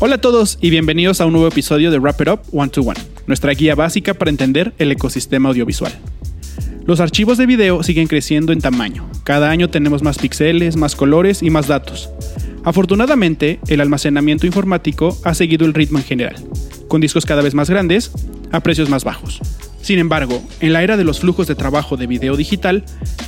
Hola a todos y bienvenidos a un nuevo episodio de Wrap It Up One to One, nuestra guía básica para entender el ecosistema audiovisual. Los archivos de video siguen creciendo en tamaño. Cada año tenemos más píxeles, más colores y más datos. Afortunadamente, el almacenamiento informático ha seguido el ritmo en general, con discos cada vez más grandes a precios más bajos. Sin embargo, en la era de los flujos de trabajo de video digital,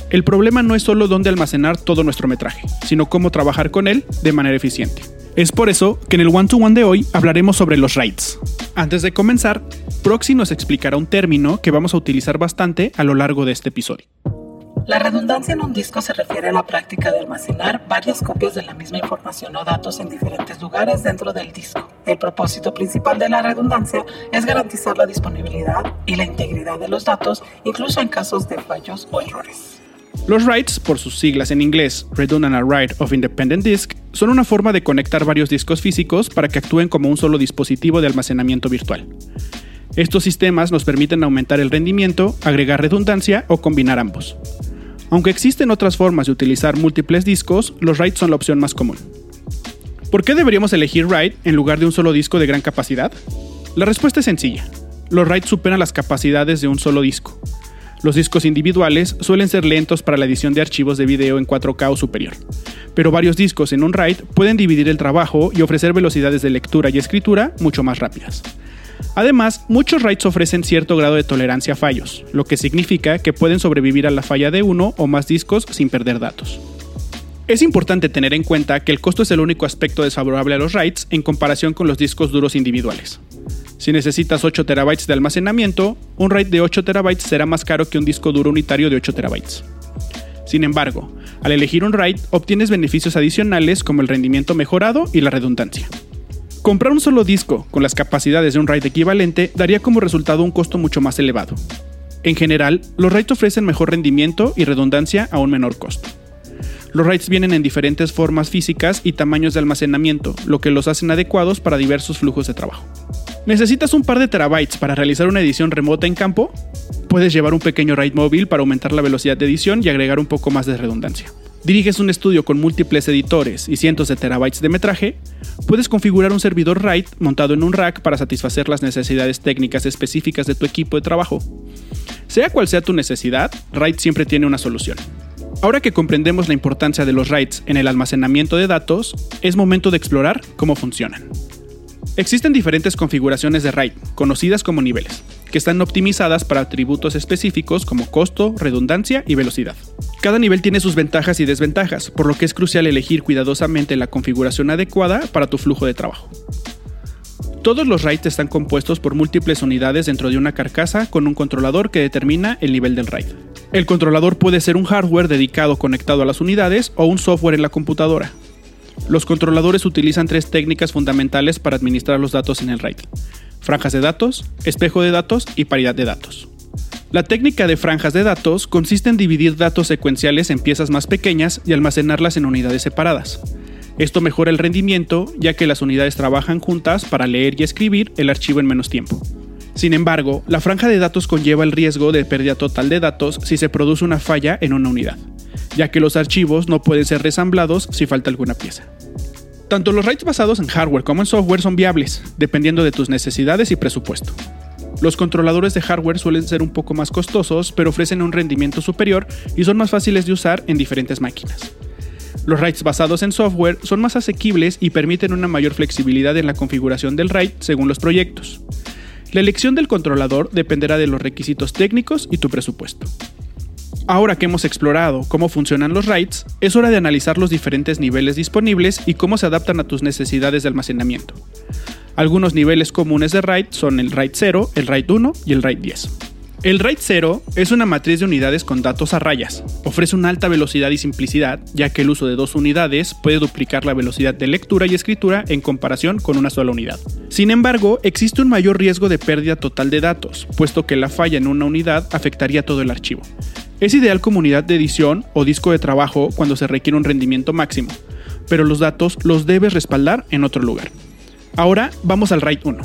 el problema no es solo dónde almacenar todo nuestro metraje, sino cómo trabajar con él de manera eficiente. Es por eso que en el one-to-one de hoy hablaremos sobre los RAIDs. Antes de comenzar, Proxy nos explicará un término que vamos a utilizar bastante a lo largo de este episodio. La redundancia en un disco se refiere a la práctica de almacenar varias copias de la misma información o datos en diferentes lugares dentro del disco. El propósito principal de la redundancia es garantizar la disponibilidad y la integridad de los datos, incluso en casos de fallos o errores. Los writes, por sus siglas en inglés Redundant Write of Independent Disk, son una forma de conectar varios discos físicos para que actúen como un solo dispositivo de almacenamiento virtual. Estos sistemas nos permiten aumentar el rendimiento, agregar redundancia o combinar ambos. Aunque existen otras formas de utilizar múltiples discos, los writes son la opción más común. ¿Por qué deberíamos elegir write en lugar de un solo disco de gran capacidad? La respuesta es sencilla. Los writes superan las capacidades de un solo disco. Los discos individuales suelen ser lentos para la edición de archivos de video en 4K o superior, pero varios discos en un RAID pueden dividir el trabajo y ofrecer velocidades de lectura y escritura mucho más rápidas. Además, muchos RAIDs ofrecen cierto grado de tolerancia a fallos, lo que significa que pueden sobrevivir a la falla de uno o más discos sin perder datos. Es importante tener en cuenta que el costo es el único aspecto desfavorable a los RAIDs en comparación con los discos duros individuales. Si necesitas 8 TB de almacenamiento, un RAID de 8 TB será más caro que un disco duro unitario de 8 TB. Sin embargo, al elegir un RAID obtienes beneficios adicionales como el rendimiento mejorado y la redundancia. Comprar un solo disco con las capacidades de un RAID equivalente daría como resultado un costo mucho más elevado. En general, los RAIDs ofrecen mejor rendimiento y redundancia a un menor costo. Los RAIDs vienen en diferentes formas físicas y tamaños de almacenamiento, lo que los hacen adecuados para diversos flujos de trabajo. ¿Necesitas un par de terabytes para realizar una edición remota en campo? Puedes llevar un pequeño RAID móvil para aumentar la velocidad de edición y agregar un poco más de redundancia. ¿Diriges un estudio con múltiples editores y cientos de terabytes de metraje? Puedes configurar un servidor RAID montado en un rack para satisfacer las necesidades técnicas específicas de tu equipo de trabajo. Sea cual sea tu necesidad, RAID siempre tiene una solución. Ahora que comprendemos la importancia de los RAIDs en el almacenamiento de datos, es momento de explorar cómo funcionan. Existen diferentes configuraciones de RAID, conocidas como niveles, que están optimizadas para atributos específicos como costo, redundancia y velocidad. Cada nivel tiene sus ventajas y desventajas, por lo que es crucial elegir cuidadosamente la configuración adecuada para tu flujo de trabajo. Todos los RAID están compuestos por múltiples unidades dentro de una carcasa con un controlador que determina el nivel del RAID. El controlador puede ser un hardware dedicado conectado a las unidades o un software en la computadora, los controladores utilizan tres técnicas fundamentales para administrar los datos en el RAID. Franjas de datos, espejo de datos y paridad de datos. La técnica de franjas de datos consiste en dividir datos secuenciales en piezas más pequeñas y almacenarlas en unidades separadas. Esto mejora el rendimiento ya que las unidades trabajan juntas para leer y escribir el archivo en menos tiempo. Sin embargo, la franja de datos conlleva el riesgo de pérdida total de datos si se produce una falla en una unidad ya que los archivos no pueden ser resamblados si falta alguna pieza. Tanto los RAIDs basados en hardware como en software son viables, dependiendo de tus necesidades y presupuesto. Los controladores de hardware suelen ser un poco más costosos, pero ofrecen un rendimiento superior y son más fáciles de usar en diferentes máquinas. Los RAIDs basados en software son más asequibles y permiten una mayor flexibilidad en la configuración del RAID según los proyectos. La elección del controlador dependerá de los requisitos técnicos y tu presupuesto. Ahora que hemos explorado cómo funcionan los RAIDs, es hora de analizar los diferentes niveles disponibles y cómo se adaptan a tus necesidades de almacenamiento. Algunos niveles comunes de RAID son el RAID 0, el RAID 1 y el RAID 10. El RAID 0 es una matriz de unidades con datos a rayas. Ofrece una alta velocidad y simplicidad, ya que el uso de dos unidades puede duplicar la velocidad de lectura y escritura en comparación con una sola unidad. Sin embargo, existe un mayor riesgo de pérdida total de datos, puesto que la falla en una unidad afectaría todo el archivo. Es ideal como unidad de edición o disco de trabajo cuando se requiere un rendimiento máximo, pero los datos los debes respaldar en otro lugar. Ahora vamos al RAID 1.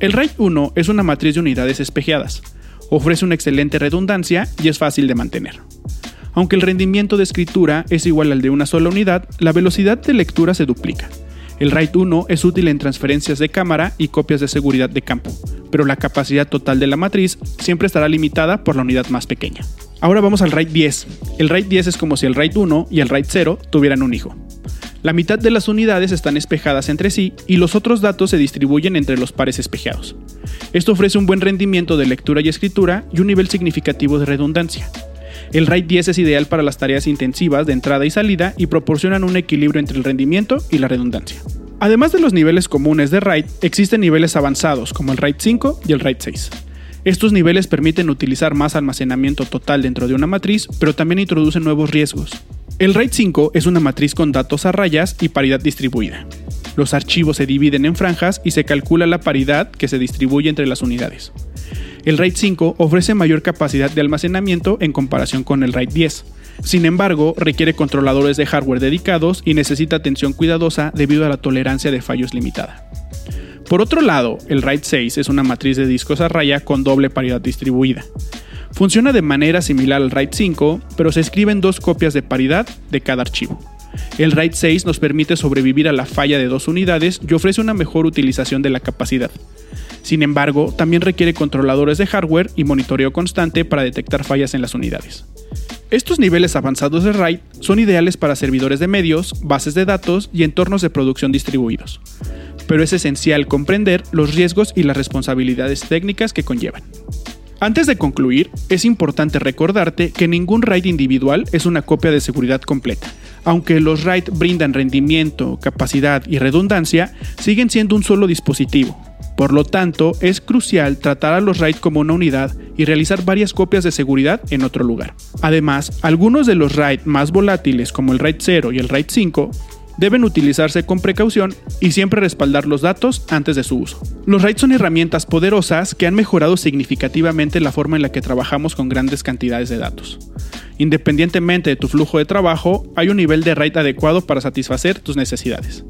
El RAID 1 es una matriz de unidades espejeadas. Ofrece una excelente redundancia y es fácil de mantener. Aunque el rendimiento de escritura es igual al de una sola unidad, la velocidad de lectura se duplica. El RAID 1 es útil en transferencias de cámara y copias de seguridad de campo, pero la capacidad total de la matriz siempre estará limitada por la unidad más pequeña. Ahora vamos al RAID 10. El RAID 10 es como si el RAID 1 y el RAID 0 tuvieran un hijo. La mitad de las unidades están espejadas entre sí y los otros datos se distribuyen entre los pares espejados. Esto ofrece un buen rendimiento de lectura y escritura y un nivel significativo de redundancia. El RAID 10 es ideal para las tareas intensivas de entrada y salida y proporcionan un equilibrio entre el rendimiento y la redundancia. Además de los niveles comunes de RAID, existen niveles avanzados como el RAID 5 y el RAID 6. Estos niveles permiten utilizar más almacenamiento total dentro de una matriz, pero también introducen nuevos riesgos. El RAID 5 es una matriz con datos a rayas y paridad distribuida. Los archivos se dividen en franjas y se calcula la paridad que se distribuye entre las unidades. El RAID 5 ofrece mayor capacidad de almacenamiento en comparación con el RAID 10. Sin embargo, requiere controladores de hardware dedicados y necesita atención cuidadosa debido a la tolerancia de fallos limitada. Por otro lado, el RAID 6 es una matriz de discos a raya con doble paridad distribuida. Funciona de manera similar al RAID 5, pero se escriben dos copias de paridad de cada archivo. El RAID 6 nos permite sobrevivir a la falla de dos unidades y ofrece una mejor utilización de la capacidad. Sin embargo, también requiere controladores de hardware y monitoreo constante para detectar fallas en las unidades. Estos niveles avanzados de RAID son ideales para servidores de medios, bases de datos y entornos de producción distribuidos, pero es esencial comprender los riesgos y las responsabilidades técnicas que conllevan. Antes de concluir, es importante recordarte que ningún RAID individual es una copia de seguridad completa. Aunque los RAID brindan rendimiento, capacidad y redundancia, siguen siendo un solo dispositivo. Por lo tanto, es crucial tratar a los RAID como una unidad y realizar varias copias de seguridad en otro lugar. Además, algunos de los RAID más volátiles como el RAID 0 y el RAID 5 deben utilizarse con precaución y siempre respaldar los datos antes de su uso. Los RAID son herramientas poderosas que han mejorado significativamente la forma en la que trabajamos con grandes cantidades de datos. Independientemente de tu flujo de trabajo, hay un nivel de RAID adecuado para satisfacer tus necesidades.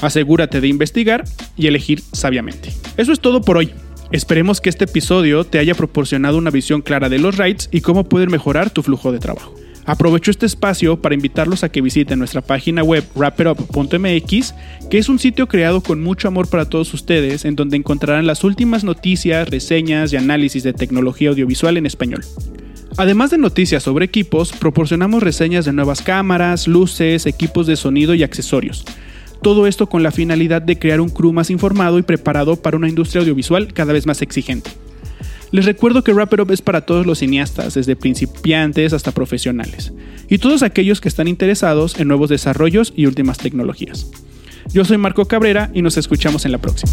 Asegúrate de investigar y elegir sabiamente. Eso es todo por hoy. Esperemos que este episodio te haya proporcionado una visión clara de los RAIDs y cómo pueden mejorar tu flujo de trabajo. Aprovecho este espacio para invitarlos a que visiten nuestra página web wrapitup.mx, que es un sitio creado con mucho amor para todos ustedes, en donde encontrarán las últimas noticias, reseñas y análisis de tecnología audiovisual en español. Además de noticias sobre equipos, proporcionamos reseñas de nuevas cámaras, luces, equipos de sonido y accesorios. Todo esto con la finalidad de crear un crew más informado y preparado para una industria audiovisual cada vez más exigente. Les recuerdo que Wrap It Up es para todos los cineastas, desde principiantes hasta profesionales, y todos aquellos que están interesados en nuevos desarrollos y últimas tecnologías. Yo soy Marco Cabrera y nos escuchamos en la próxima.